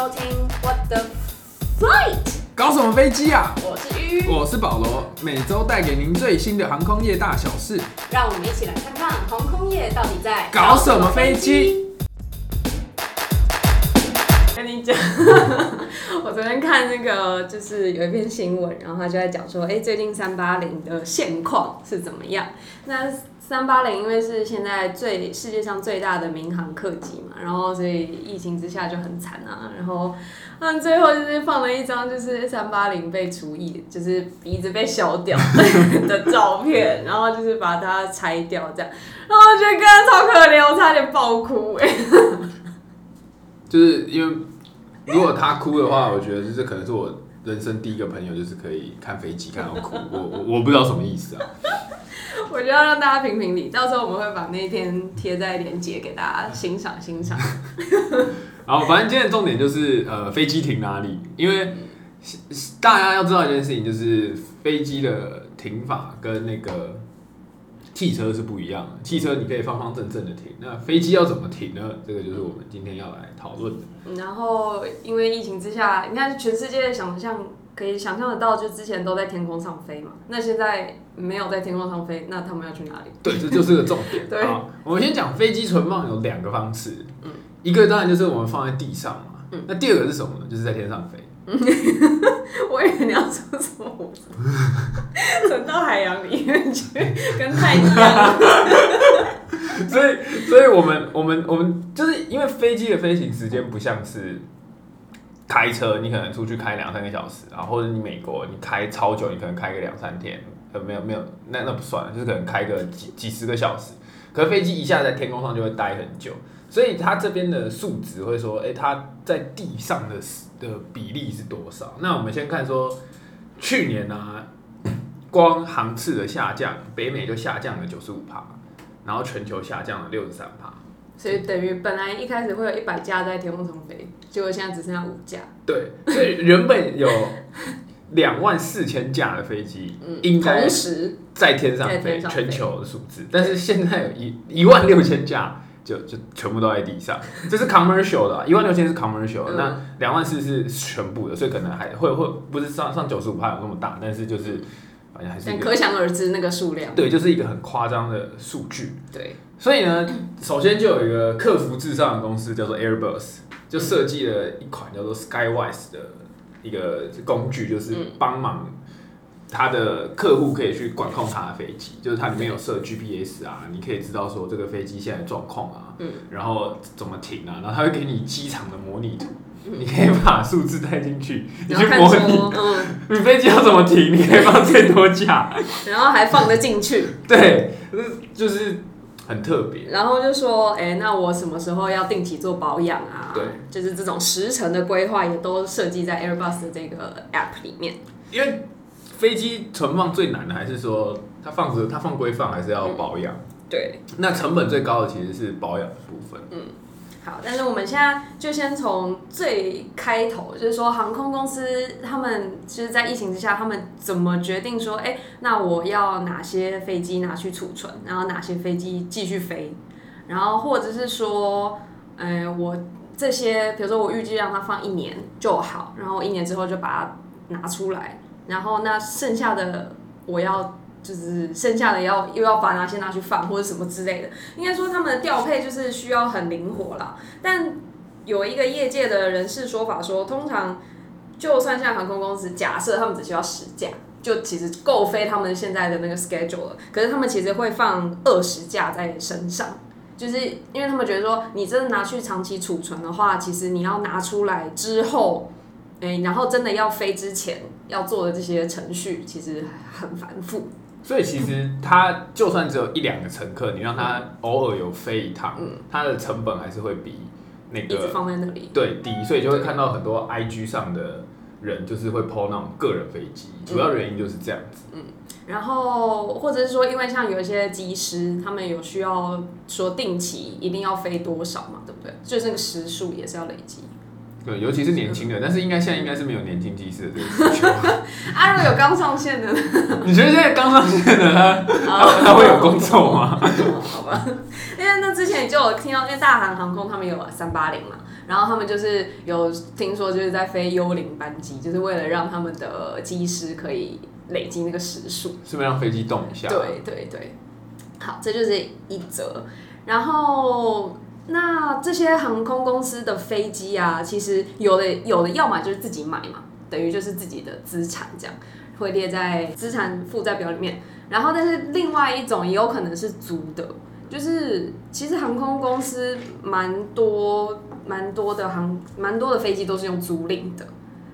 收听 What the Flight，搞什么飞机啊？我是鱼，我是保罗，每周带给您最新的航空业大小事。让我们一起来看看航空业到底在搞什么飞机。跟你讲，我昨天看那个就是有一篇新闻，然后他就在讲说，哎、最近三八零的现况是怎么样？那三八零因为是现在最世界上最大的民航客机嘛，然后所以疫情之下就很惨啊。然后嗯，最后就是放了一张就是三八零被除以，就是鼻子被削掉 的照片，然后就是把它拆掉这样，然后我觉得超可怜，我差点爆哭哎、就是因为如果他哭的话，我觉得就是可能是我人生第一个朋友，就是可以看飞机看到哭。我我我不知道什么意思啊。我就要让大家评评理，到时候我们会把那一篇贴在链接给大家欣赏欣赏。然后反正今天的重点就是呃飞机停哪里，因为大家要知道一件事情，就是飞机的停法跟那个汽车是不一样的。汽车你可以方方正正的停，那飞机要怎么停呢？这个就是我们今天要来讨论的。然后因为疫情之下，你看全世界想象可以想象得到，就之前都在天空上飞嘛，那现在没有在天空上飞，那他们要去哪里？对，这就是个重点。对好，我们先讲飞机存放有两个方式，嗯一个当然就是我们放在地上嘛，嗯那第二个是什么呢？就是在天上飞。我以为你要说什么，我存 到海洋里面去，跟太一样。所以，所以我们我们我们就是因为飞机的飞行时间不像是开车，你可能出去开两三个小时，然后或者你美国你开超久，你可能开个两三天，呃，没有没有，那那不算，就是可能开个几几十个小时。可飞机一下在天空上就会待很久，所以它这边的数值会说，哎、它在地上的的比例是多少？那我们先看说，去年啊，光航次的下降，北美就下降了九十五帕。然后全球下降了六十三帕。所以等于本来一开始会有一百架在天空上飞，结果现在只剩下五架。对，所以原本有两万四千架的飞机，应该同时在天上飞，全球的数字，但是现在有一一万六千架。就就全部都在地上，这是 commercial 的、啊，一万六千是 commercial，、那两万四是全部的，所以可能还会会不是上上九十五帕有那么大，但是就是反正还是但可想而知那个数量。对，就是一个很夸张的数据。对，所以呢，首先就有一个客服至上的公司叫做 Airbus，就设计了一款叫做 Skywise 的一个工具，就是帮忙他的客户可以去管控他的飞机，就是它里面有设 GPS 啊，你可以知道说这个飞机现在状况啊，嗯。然后怎么停啊，然后它会给你机场的模拟图。你可以把数字带进去，你去模拟，嗯，你飞机要怎么停，你可以放最多架。然后还放得进去，对，就是很特别。然后就说，哎、那我什么时候要定期做保养啊？对，就是这种时程的规划也都设计在 Airbus 的这个 App 里面。因为飞机存放最难的还是说它放着它放归放，还是要保养。对，那成本最高的其实是保养的部分。好，但是我们现在就先从最开头，就是说航空公司他们就是在疫情之下，他们怎么决定说，哎、那我要哪些飞机拿去储存，然后哪些飞机继续飞，然后或者是说，呃，我这些比如说我预计让它放一年就好，然后一年之后就把它拿出来，然后那剩下的我要。就是剩下的要又要把哪些拿去放或者什么之类的，应该说他们的调配就是需要很灵活啦。但有一个业界的人士说法说，通常就算像航空公司，假设他们只需要十架，就其实够飞他们现在的那个 schedule 了。可是他们其实会放二十架在身上，就是因为他们觉得说，你真的拿去长期储存的话，其实你要拿出来之后，哎、然后真的要飞之前要做的这些程序，其实很繁复。所以其实它就算只有一两个乘客，你让他偶尔有飞一趟，它的成本还是会比那一直个放在那里，对低，所以就会看到很多 IG 上的人就是会 PO 那种个人飞机，主要原因就是这样子。嗯然后或者是说，因为像有一些机师，他们有需要说定期一定要飞多少嘛，对不对？就是那个时数也是要累积。对，尤其是年轻的，但是应该现在应该是没有年轻技师的这个 需求。啊，如果有刚上线的呢，你觉得现在刚上线的他，他他会有工作吗？好吧，因为那之前就有听到，因为大韩航空他们有三八零嘛，然后他们就是有听说就是在飞幽灵班机，就是为了让他们的机师可以累积那个时数。是不是让飞机动一下？对对对，好，这就是一则。然后那这些航空公司的飞机啊，其实有的有的要么就是自己买嘛，等于就是自己的资产这样，会列在资产负债表里面。然后但是另外一种也有可能是租的，就是其实航空公司蛮多蛮多的航蛮多的飞机都是用租赁的。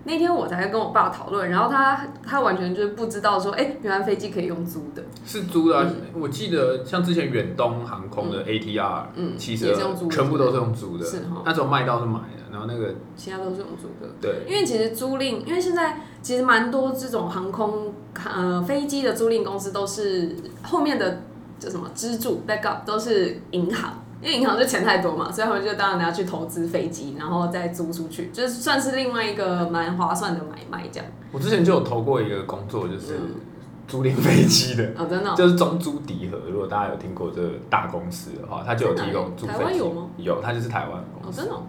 那天我才跟我爸讨论，然后他他完全就是不知道说，哎、原来飞机可以用租的。是租的啊、我记得像之前远东航空的 ATR 嗯，其实也是用租的全部都是用租的是哈，那种卖到是买的，然后那个其他都是用租的。对。因为其实租赁，因为现在其实蛮多这种航空呃飞机的租赁公司都是后面的叫什么支柱 backup 都是银行，因为银行就钱太多嘛，所以他们就当然拿去投资飞机，然后再租出去，就是算是另外一个蛮划算的买卖这样。我之前就有投过一个工作，就是嗯租赁飞机的。哦，真的哦、就是中租迪和，如果大家有听过这个大公司的话，它就有提供租飞机。台湾有吗？有，它就是台湾哦，公司。哦真的哦、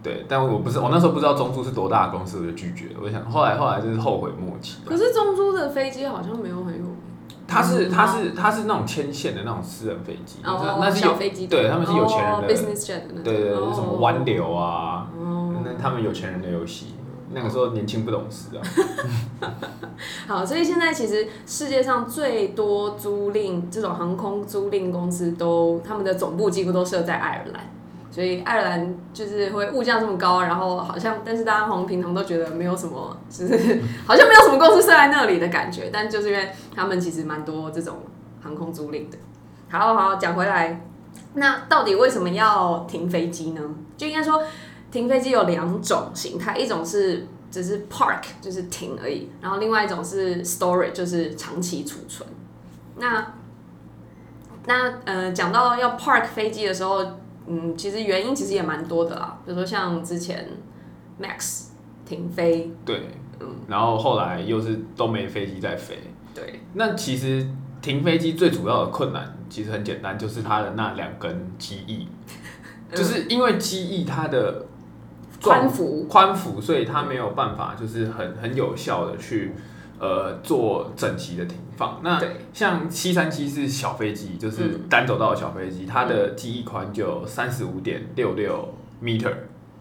对，但我不是，我那时候不知道中租是多大的公司，我就拒绝了。我想，后来后来就是后悔莫及。可是中租的飞机好像没有很有名。它是嗯它是它是那种牵线的那种私人飞机，哦，那是有小飞机，对他们是有钱人哦的，business jet 的那种，对对对，哦什么湾流啊，哦。那他们有钱人的游戏。那个时候年轻不懂事啊，好，所以现在其实世界上最多租赁这种航空租赁公司都，他们的总部几乎都设在爱尔兰，所以爱尔兰就是会物价这么高，然后好像，但是大家好像平常都觉得没有什么，就是 好像没有什么公司设在那里的感觉，但就是因为他们其实蛮多这种航空租赁的。好好讲回来，那到底为什么要停飞机呢？就应该说，停飞机有两种形态，一种是只是 park 就是停而已，然后另外一种是 storage 就是长期储存。那那呃，讲到要 park 飞机的时候，嗯，其实原因其实也蛮多的啦，比如说像之前 Max 停飞，对，然后后来又是都没飞机在飞。对，那其实停飞机最主要的困难其实很简单，就是它的那两根机翼，就是因为机翼它的状宽幅，宽幅，所以它没有办法就是很很有效的去呃做整齐的停放。那，像七三七是小飞机，就是嗯单走道的小飞机，它的机翼宽就三十五点六六 meter。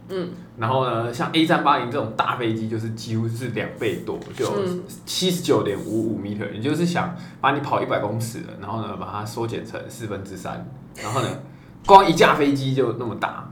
嗯，然后呢，像 A 三八零这种大飞机，就是几乎是两倍多，就嗯七十九点五五 meter。也就是想把你跑一百公尺的，然后呢把它缩减成四分之三，然后呢，光一架飞机就那么大，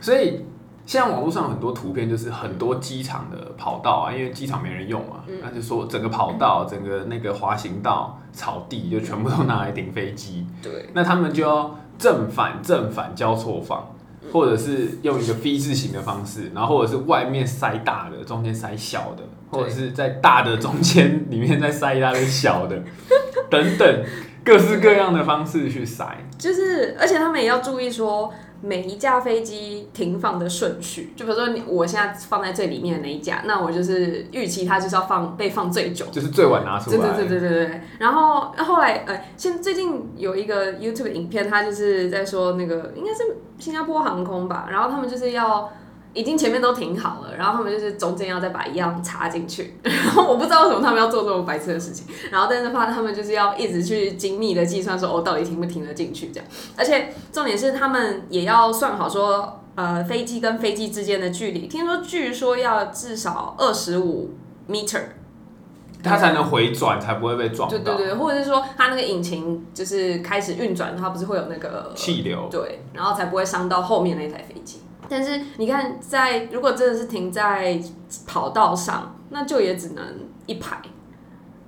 所以现在网络上有很多图片，就是很多机场的跑道啊，因为机场没人用嘛，嗯。那就说整个跑道、整个那个滑行道、草地就全部都拿来停飞机，对，那他们就要正反正反交错放，或者是用一个 V 字形的方式，然后或者是外面塞大的，中间塞小的，或者是在大的中间里面再塞一大堆小的，等等各式各样的方式去塞。就是，而且他们也要注意说每一架飞机停放的顺序，就比如说你我现在放在最里面的那一架，那我就是预期它就是要放被放最久。就是最晚拿出对来，对对对对对。然后后来呃，现最近有一个 YouTube 影片，它就是在说那个应该是新加坡航空吧，然后他们就是要。已经前面都停好了，然后他们就是中间要再把一样插进去，然后我不知道为什么他们要做这种白痴的事情，然后但是怕他们就是要一直去精密的计算说哦到底停不停得进去这样，而且重点是他们也要算好说呃飞机跟飞机之间的距离，听说据说要至少二十五 meter，它才能回转，才不会被撞到。对对对，或者是说它那个引擎就是开始运转，它不是会有那个气流，对，然后才不会伤到后面那台飞机。但是你看在，如果真的是停在跑道上，那就也只能一排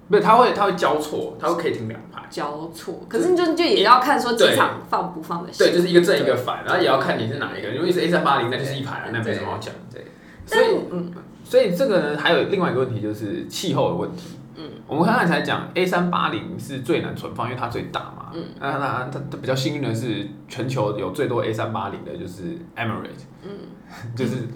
不是它会它会交错，它会可以停两排。交错。可是就就也要看说机场放不放得下。对，就是一个正一个反，然后也要看你是哪一个。如果是 A 三八零，那就是一排了，那没什么好讲。对，所以嗯所以这个呢，还有另外一个问题就是气候的问题。嗯，我们刚才才讲 A 三八零是最难存放，因为它最大嘛。嗯，那那它它比较幸运的是，全球有最多 A 三八零的就是 Emirates。嗯，就是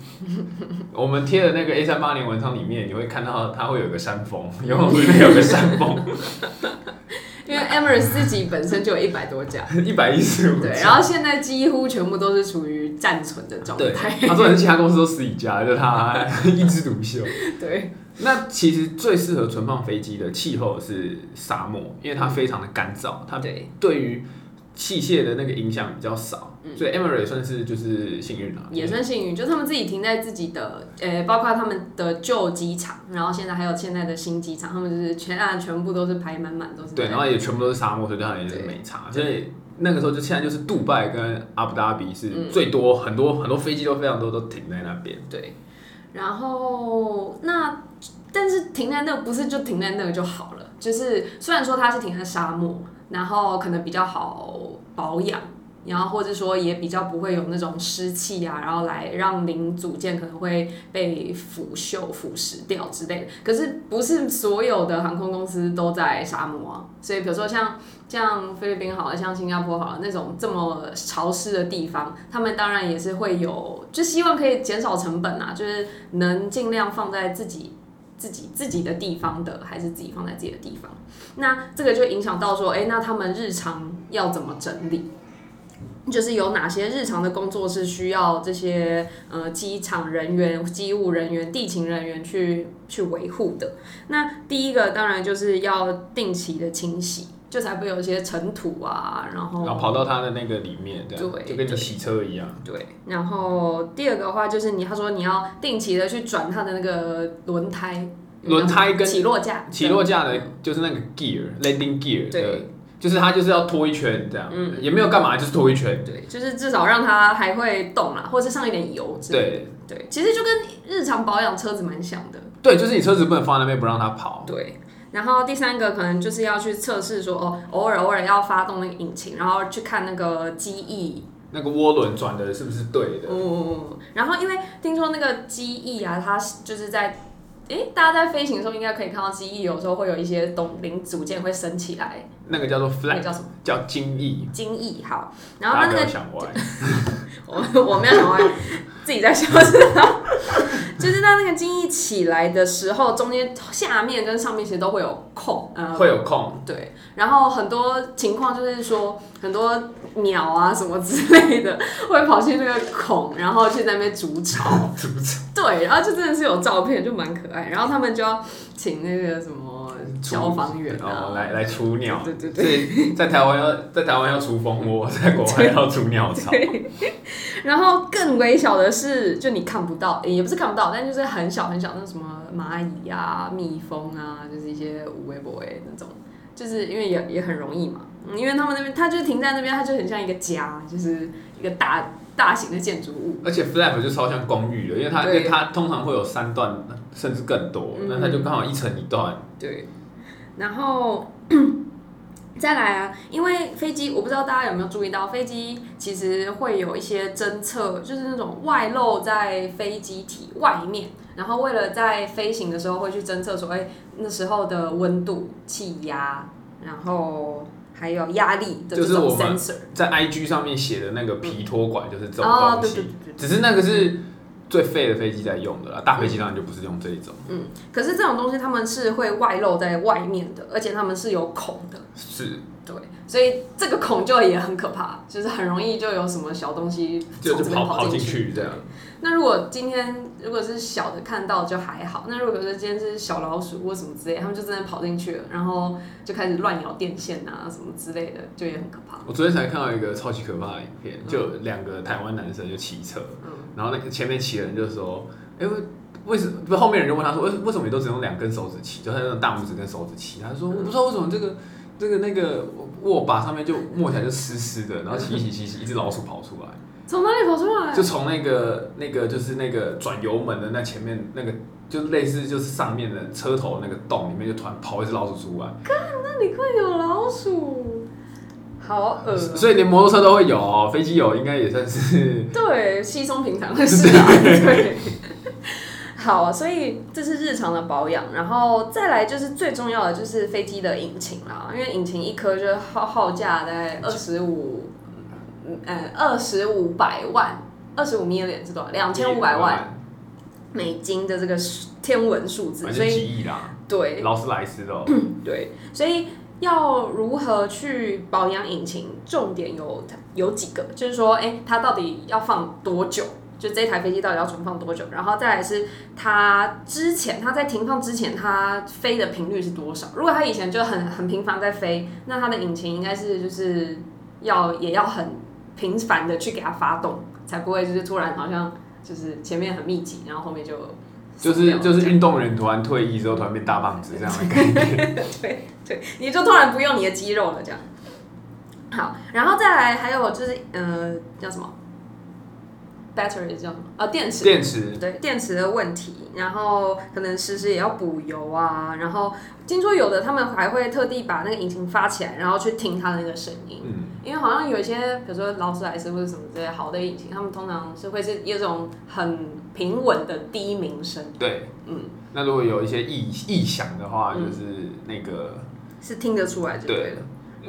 我们贴的那个 A 三八零文章里面，你会看到它会有个山峰，因为里面有个山峰。因为 Emirates 自己本身就有一百多架，一百一十五。对，然后现在几乎全部都是处于暂存的状态。他说，其他公司都十几家，就他一枝独秀。对。那其实最适合存放飞机的气候是沙漠，因为它非常的干燥，它对于器械的那个影响比较少，所以 Emirates 算是就是幸运了，也算幸运，就他们自己停在自己的，呃，包括他们的旧机场，然后现在还有现在的新机场，他们就是全岸全部都是排满满都是，对，然后也全部都是沙漠，所以它也是没差，所以那个时候就现在就是杜拜跟阿布达比是最多很多很多飞机都非常多都停在那边，对，然后那。但是停在那不是就停在那个就好了，就是虽然说它是停在沙漠，然后可能比较好保养，然后或者说也比较不会有那种湿气啊，然后来让零组件可能会被腐朽、腐蚀掉之类的。可是不是所有的航空公司都在沙漠啊，所以比如说像像菲律宾好了，像新加坡好了那种这么潮湿的地方，他们当然也是会有，就希望可以减少成本啊，就是能尽量放在自己。自己自己的地方的，还是自己放在自己的地方？那这个就影响到说，哎，那他们日常要怎么整理？就是有哪些日常的工作是需要这些呃机场人员、机务人员、地勤人员去去维护的？那第一个当然就是要定期的清洗。就才不会有一些尘土啊，然后然后跑到它的那个里面，对，就跟你洗车一样。对，然后第二个的话就是你，他说你要定期的去转它的那个轮胎，轮胎跟起落架，起落架的就是那个 gear landing gear，对，就是它就是要拖一圈这样，嗯，也没有干嘛，就是拖一圈，对，就是至少让它还会动啦，或者是上一点油之类的，对，其实就跟日常保养车子蛮像的，对，就是你车子不能放在那边不让它跑，对。然后第三个可能就是要去测试说哦，偶尔偶尔要发动那个引擎，然后去看那个机翼，那个涡轮转的是不是对的？嗯，然后因为听说那个机翼啊，它就是在，诶，大家在飞行的时候应该可以看到机翼有时候会有一些东零组件会升起来，那个叫做 flag，叫什么？叫襟翼。襟翼好，然后那个想歪，我我没有想歪，自己在笑是吧？就是在那个襟翼起来的时候，中间下面跟上面其实都会有空，呃，会有空，对。然后很多情况就是说，很多鸟啊什么之类的会跑去那个孔，然后去在那边筑巢。筑巢。对，然后就真的是有照片，就蛮可爱。然后他们就要请那个什么。消防员哦，来来除鸟，对对对，在台湾要 在台湾要除蜂窝，在国外要除鸟巢。然后更微小的是，就你看不到，也不是看不到，但就是很小很小，那什么蚂蚁啊、蜜蜂啊，就是一些无微不微那种，就是因为也也很容易嘛，因为他们那边，它就停在那边，它就很像一个家，就是一个大大型的建筑物。而且 flap 就超像公寓的，因为它因为它通常会有三段甚至更多，那它就刚好一层一段。对。然后 再来啊，因为飞机，我不知道大家有没有注意到，飞机其实会有一些侦测，就是那种外露在飞机体外面，然后为了在飞行的时候会去侦测说，哎，那时候的温度、气压，然后还有压力的这种 sensor，在 IG 上面写的那个皮托管就是这种东西，只是那个是。最废的飞机在用的啦，大飞机当然就不是用这一种。嗯，可是这种东西他们是会外露在外面的，而且他们是有孔的。是，对，所以这个孔就也很可怕，就是很容易就有什么小东西从这边跑进去这样。那如果今天如果是小的看到就还好，那如果说今天是小老鼠或什么之类，他们就真的跑进去了，然后就开始乱咬电线啊什么之类的，就也很可怕。我昨天才看到一个超级可怕的影片，就两个台湾男生就骑车，然后那个前面骑的人就说：“哎，为什么？”不，后面人就问他说：“为为什么你都只用两根手指骑？就他那种大拇指跟手指骑？”他说：“我不知道为什么这个这个那个握把上面就摸起来就湿湿的，然后骑骑骑骑，一只老鼠跑出来。”从哪里跑出来？就从那个那个就是那个转油门的那前面那个，就类似就是上面的车头那个洞里面，就突然跑一只老鼠出来。看，那里会有老鼠，好恶所以连摩托车都会有，飞机有，应该也算是对稀松平常的 事啊。对。好啊，所以这是日常的保养，然后再来就是最重要的就是飞机的引擎啦，因为引擎一颗就耗耗价在二十五，呃，二十五百万，二十五 million 是多少？两千五百万美金的这个天文数字，所以对，劳斯莱斯的、哦，对，所以要如何去保养引擎，重点有有几个，就是说，哎、它到底要放多久？就这台飞机到底要存放多久？然后再来是它之前，它在停放之前，它飞的频率是多少？如果它以前就很很频繁在飞，那它的引擎应该是就是要也要很频繁的去给它发动，才不会就是突然好像就是前面很密集，然后后面就就是就是运动员突然退役之后突然变大胖子这样的感觉。对对，你就突然不用你的肌肉了，这样。好，然后再来还有就是呃叫什么？battery 叫什么？啊，电池。电池对电池的问题，然后可能时时也要补油啊，然后听说有的他们还会特地把那个引擎发起来，然后去听它的那个声音，嗯，因为好像有一些，比如说劳斯莱斯或者什么之类好的引擎，他们通常是会是有一种很平稳的低鸣声，对，嗯，那如果有一些异异响的话，嗯就是那个是听得出来就对了。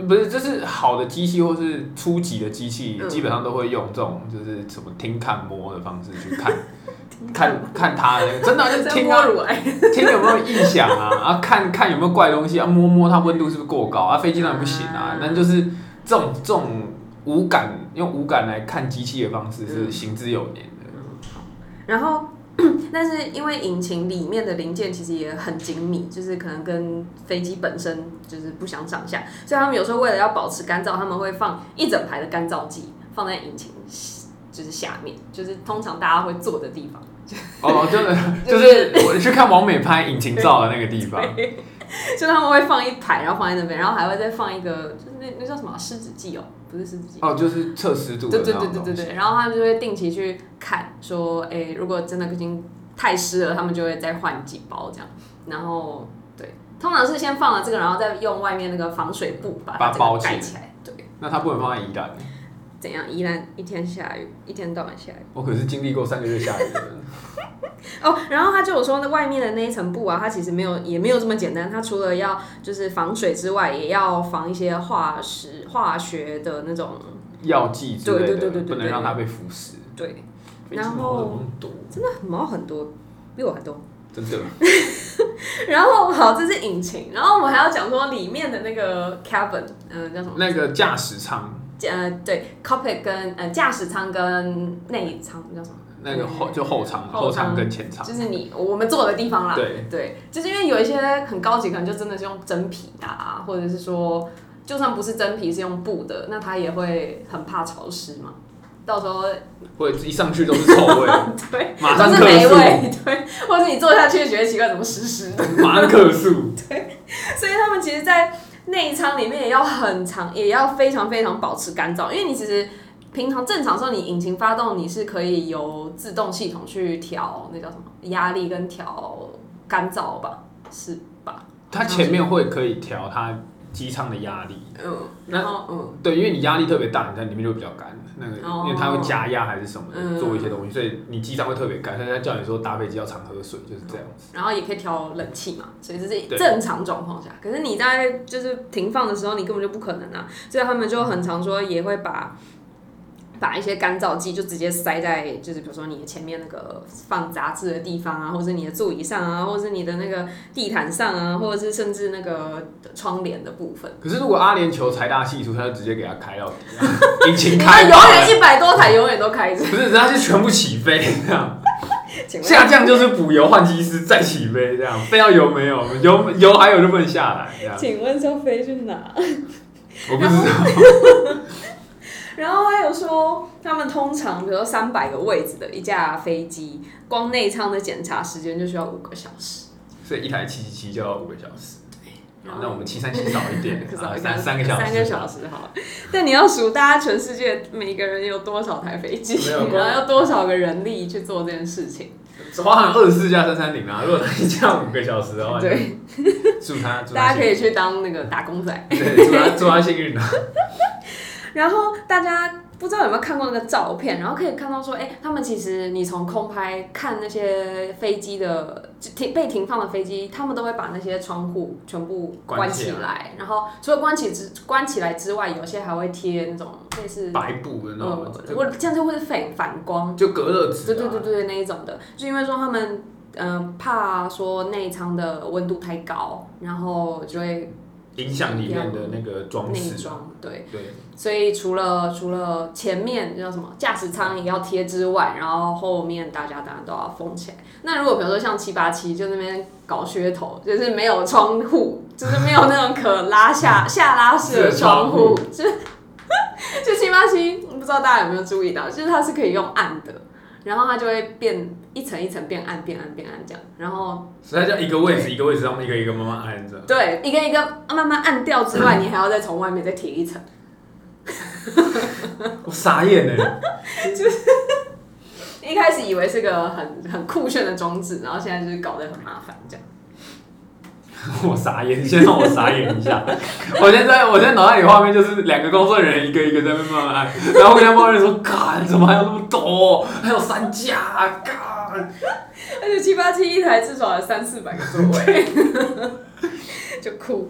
不是，就是好的机器或是初级的机器，嗯。基本上都会用这种就是什么听看摸的方式去看，看看它的，真的啊就是在听啊，摸乳癌，听有没有异响啊，啊看看有没有怪东西啊，摸摸它温度是不是过高啊，飞机当然不行啊啊，那就是这种这种无感用无感来看机器的方式是嗯行之有年的，然后，但是因为引擎里面的零件其实也很精密，就是可能跟飞机本身就是不相上下，所以他们有时候为了要保持干燥，他们会放一整排的干燥剂放在引擎就是下面，就是通常大家会坐的地方。哦，真的就 就是是我去看王美拍引擎照的那个地方，就他们会放一排，然后放在那边，然后还会再放一个，就是那那叫什么啊湿纸剂哦，不是湿纸剂。哦，就是测湿度的对对对对对对，然后他们就会定期去看，说，哎、如果真的已经太湿了，他们就会再换几包这样。然后，对，通常是先放了这个，然后再用外面那个防水布把它包起来盖起来。对，那它不能放在宜兰。怎样？宜兰一天下雨，一天到晚下雨。我可是经历过三个月下雨的人。哦，然后他就有说，那外面的那一层布啊，它其实没有，也没有这么简单。它除了要就是防水之外，也要防一些化石、化学的那种，药剂之类的，对对对对对不能让它被腐蚀。对，然后？真的毛很多，比我还多。真的，然后好，这是引擎，然后我们还要讲说里面的那个 cabin，嗯、叫什么？那个驾驶舱，呃，对，cockpit 跟呃驾驶舱跟内舱叫什么？那个后就后舱，后后舱舱跟前舱，就是你我们坐的地方啦。对对，就是因为有一些很高级，可能就真的是用真皮的、啊，或者是说就算不是真皮是用布的，那它也会很怕潮湿嘛。到时候或者一上去都是臭味，对，马上都是，霉味，对，或者你坐下去觉得奇怪，怎么湿湿的？马上客诉。所以他们其实，在内舱里面也要很长，也要非常非常保持干燥，因为你其实平常正常时候，你引擎发动你是可以由自动系统去调那叫什么压力跟调干燥吧，是吧？它前面会可以调它机舱的压力，嗯，然后嗯，对，因为你压力特别大，你在里面就会比较干。那个，哦因为它会加压还是什么做一些东西，所以你机舱会特别干。所以他叫你说搭飞机要常喝水，就是这样子。然后也可以调冷气嘛，所以这是对正常状况下。可是你在就是停放的时候，你根本就不可能啊，所以他们就很常说也会把。把一些干燥剂就直接塞在，就是比如说你前面那个放杂志的地方啊，或者是你的座椅上啊，或者是你的那个地毯上啊，或者是甚至那个窗帘的部分。可是如果阿联酋财大气粗，他就直接给它开到底啊，引擎你开看，永远一百多台，永远都开着。不是，它是全部起飞这样。下降就是补油换机师再起飞这样，飞到油没有，油油还有就不能下来这样。请问是要飞去哪？我不知道，然后还有说，他们通常比如说三百个位置的一架飞机，光内舱的检查时间就需要五个小时。所以一台七七七就要五个小时。那我们七三七少一点 三三个小时，三个小时好了。但你要数大家全世界每个人有多少台飞机然后要多少个人力去做这件事情。包含二十四架三三零啊。如果他一架五个小时的话，对，就祝他祝他大家可以去当那个打工仔。对，祝他祝他幸运啊。然后大家不知道有没有看过那个照片，然后可以看到说，哎、他们其实你从空拍看那些飞机的停被停放的飞机，他们都会把那些窗户全部关关起起来，然后除了关起之关起来之外，有些还会贴那种类似白布的那呃种，，就我这样就会反反光，就隔热纸、啊。对对对对那一种的，就因为说他们嗯、呃怕说内舱的温度太高，然后就会影响里面的那个装内饰。装对。对，所以除了除了前面叫什么驾驶舱也要贴之外，然后后面大家当然都要封起来。那如果比如说像七八七就那边搞噱头，就是没有窗户，就是没有那种可拉下 下拉式的窗户，就 就七八七，不知道大家有没有注意到，就是它是可以用按的，然后它就会变一层一层变暗变暗变暗这样，然后所以它叫一个位置一个位置上面一个一个慢慢按着。对一个一个慢慢按掉之外，你还要再从外面再贴一层。我傻眼嘞。就是！一开始以为是个很很酷炫的装置，然后现在就是搞得很麻烦这样。我傻眼，先让我傻眼一下。我现在我现在脑袋里画面就是两个工作人员一个一个在那边慢慢按，然后跟他抱怨说：“干，怎么还有那么多？还有三架，干。”而且七八七一台至少有三四百个座位，就哭。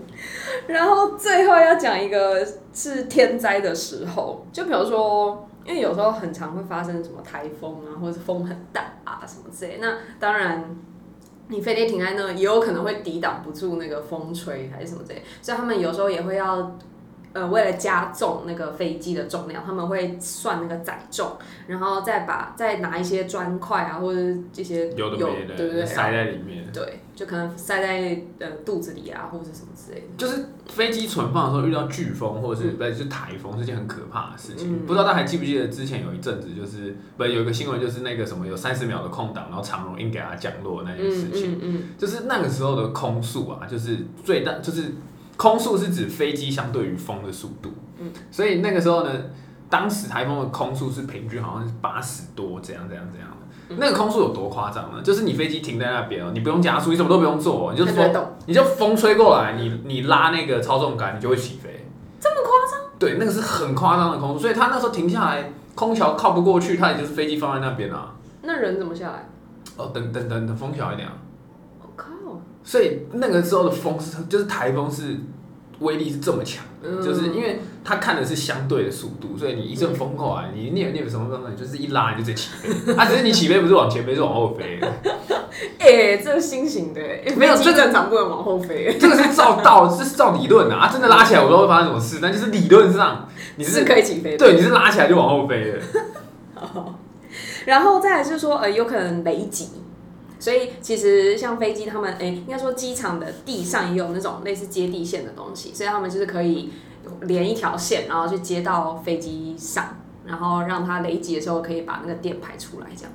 然后最后要讲一个是天灾的时候，就比如说，因为有时候很常会发生什么台风啊，或者是风很大啊什么之类。那当然，你非得停在那，也有可能会抵挡不住那个风吹还是什么之类，所以他们有时候也会要。呃，为了加重那个飞机的重量，他们会算那个载重，然后再把再拿一些砖块啊，或者是这些有的没的，对对对，塞在里面。对，就可能塞在呃肚子里啊，或者什么之类的。就是飞机存放的时候遇到飓风或者是不是是台风是件很可怕的事情。嗯不知道大家还记不记得之前有一阵子就是不是有一个新闻就是那个什么有三十秒的空档，然后长荣硬给它降落那件事情。嗯嗯就是那个时候的空速啊，就是最大就是空速是指飞机相对于风的速度。嗯，所以那个时候呢，当时台风的空速是平均好像是八十多这样这样这样那个空速有多夸张呢？就是你飞机停在那边哦，你不用加速，你什么都不用做哦，你就风。你就风吹过来，你你拉那个操纵杆，你就会起飞。这么夸张？对，那个是很夸张的空速，所以他那时候停下来，空桥靠不过去，他也就是飞机放在那边啊。那人怎么下来？哦，等等等等风小一点啊。所以那个时候的风是，就是台风是威力是这么强的，嗯就是因为它看的是相对的速度，所以你一阵风过来，你念念什么东西，就是一拉你就直接起飞。啊，只是你起飞不是往前飞，是往后飞。哎、这是新型的、欸，没有这正常不能往后飞、这个是照道，这是照理论的啊，真的拉起来我不知道会发生什么事，但就是理论上你是是 可以起飞的。对，你是拉起来就往后飞的。然后再来就是说，呃，有可能雷击。所以其实像飞机，他们哎、应该说机场的地上也有那种类似接地线的东西，所以他们就是可以连一条线，然后去接到飞机上，然后让它雷击的时候可以把那个电排出来，这样。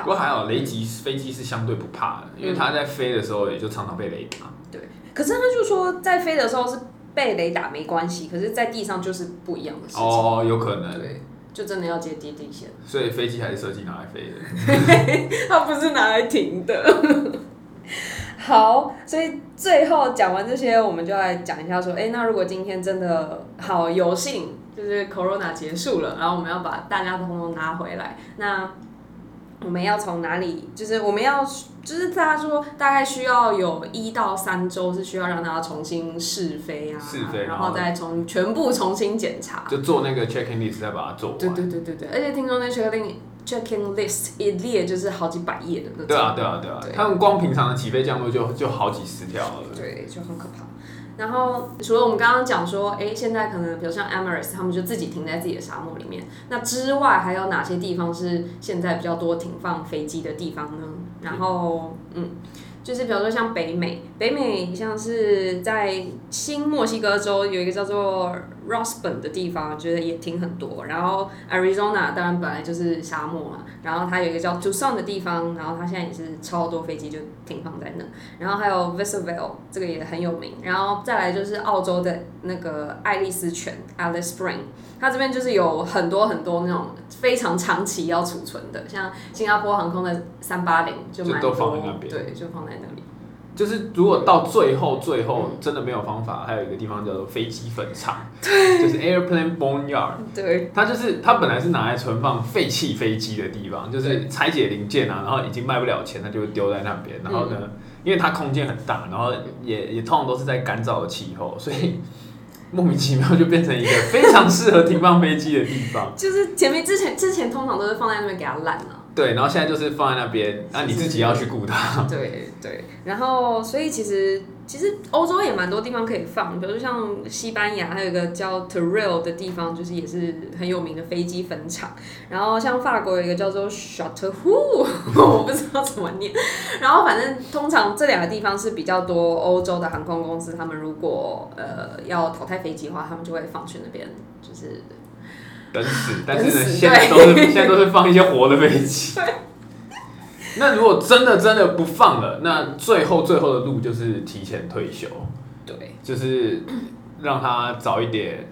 不过还好，雷击飞机是相对不怕的，因为它在飞的时候也就常常被雷打。对可是他就说，在飞的时候是被雷打没关系，可是在地上就是不一样的事情。哦，有可能，对，就真的要接地地线，所以飞机还是设计拿来飞的。它不是拿来停的。好，所以最后讲完这些，我们就来讲一下说，哎、那如果今天真的好有幸，就是 Corona 结束了，然后我们要把大家通通拿回来，那我们要从哪里？就是我们要，就是大家说大概需要有一到三周是需要让他重新试飞啊，试飞然后再重全部重新检查。就做那个 check in list 再把它做完。对对对对对，而且听说那 checking checking list 一列就是好几百页的那种。对啊，对啊，对啊对，他们光平常的起飞降落就就好几十条了。对，就很可怕。然后除了我们刚刚讲说，哎，现在可能比如像 Emirates，他们就自己停在自己的沙漠里面。那之外还有哪些地方是现在比较多停放飞机的地方呢？然后，嗯，就是比如说像北美，北美像是在新墨西哥州有一个叫做 Rosburn 的地方，觉得也停很多。然后 Arizona 当然本来就是沙漠嘛，然后它有一个叫 Tucson 的地方，然后它现在也是超多飞机就停放在那。然后还有 Victorville 这个也很有名，然后再来就是澳洲的那个爱丽丝泉 Alice Spring，它这边就是有很多很多那种非常长期要储存的，像新加坡航空的三八零就蛮就都放多在那边对，就放在那里。就是如果到最后最后真的没有方法，还有一个地方叫做飞机坟场，就是 airplane boneyard。对，它就是它本来是拿来存放废弃飞机的地方，就是拆解零件啊，然后已经卖不了钱，它就会丢在那边。然后呢，因为它空间很大，然后也也通常都是在干燥的气候，所以莫名其妙就变成一个非常适合停放飞机的地方。就是前面之前之前通常都是放在那边给它烂了。对，然后现在就是放在那边，那你自己要去顾它。对对，然后所以其实其实欧洲也蛮多地方可以放，比如像西班牙还有一个叫 Terrell 的地方，就是也是很有名的飞机坟场。然后像法国有一个叫做 Chateau，我不知道怎么念。然后反正通常这两个地方是比较多欧洲的航空公司，他们如果呃要淘汰飞机的话，他们就会放去那边，就是。等死，但是呢，现在都是现在都是放一些活的飞机。那如果真的真的不放了，那最后最后的路就是提前退休，对，就是让他早一点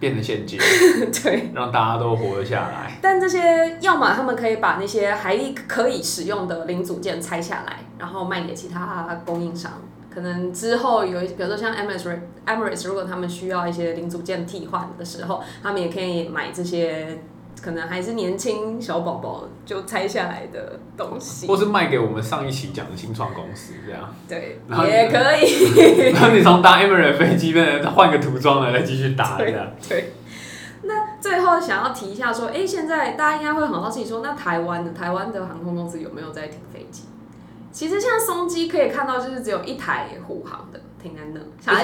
变成现金，对，让大家都活得下来。但这些要么他们可以把那些还可以使用的零组件拆下来，然后卖给其他供应商。可能之后有，比如说像 Emirates，Emirates 如果他们需要一些零组件替换的时候，他们也可以买这些可能还是年轻小宝宝就拆下来的东西，或是卖给我们上一期讲的新创公司这样。对，也可以。然后你从搭 Emirates 飞机变成换个涂装来，再继续搭这样。对。那最后想要提一下说，哎，现在大家应该会很好奇说，那台湾的台湾的航空公司有没有在停飞机？其实现在松机可以看到，就是只有一台护航的停在那，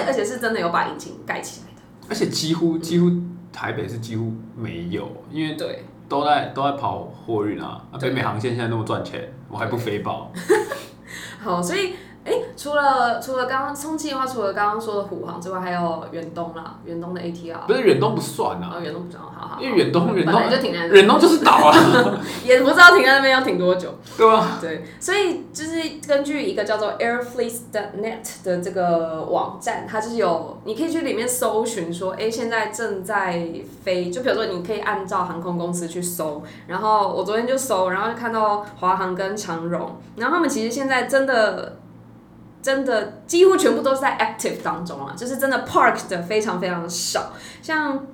而且是真的有把引擎盖起来的。而且几乎几乎台北是几乎没有，因为对都在都在跑货运啊，北美航线现在那么赚钱，我还不飞爆。好，所以。哎，除了除了刚刚充气的话，除了刚刚说的虎航之外，还有远东啦，远东的 ATR。不是远东不算啊。哦，远东不算，好好。因为远东远东就停在远东就是岛啊，也不知道停在那边要停多久。对吧。对，所以就是根据一个叫做 Airfleet.net 的这个网站，它就是有你可以去里面搜寻说，哎，现在正在飞，就比如说你可以按照航空公司去搜，然后我昨天就搜，然后就看到华航跟长荣，然后他们其实现在真的。真的几乎全部都是在 active 当中啊，就是真的 park 的非常非常少。像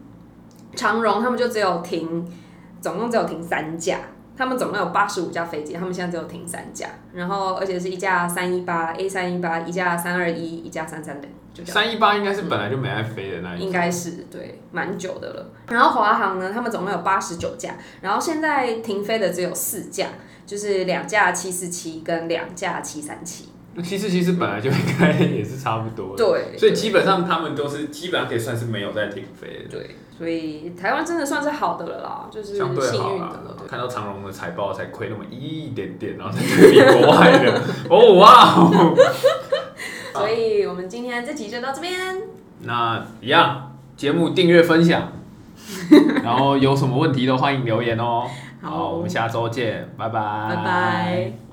长荣他们就只有停，总共只有停三架，他们总共有八十五架飞机，他们现在只有停三架，然后而且是一架三一八 A 三一八，一架三二一，一架三三零，就三一八应该是本来就没爱飞的那一应该是对，蛮久的了。然后华航呢，他们总共有八十九架，然后现在停飞的只有四架，就是两架七四七跟两架七三七。那其实其实本来就应该也是差不多，对，所以基本上他们都是基本上可以算是没有在停飞的，对，所以台湾真的算是好的了啦，就是相对好了。看到长荣的财报才亏那么一点点，然后在对比国外的，哦哇哦！所以我们今天这集就到这边。那一样，节目订阅分享，然后有什么问题都欢迎留言哦。好，我们下周见，拜拜，拜拜。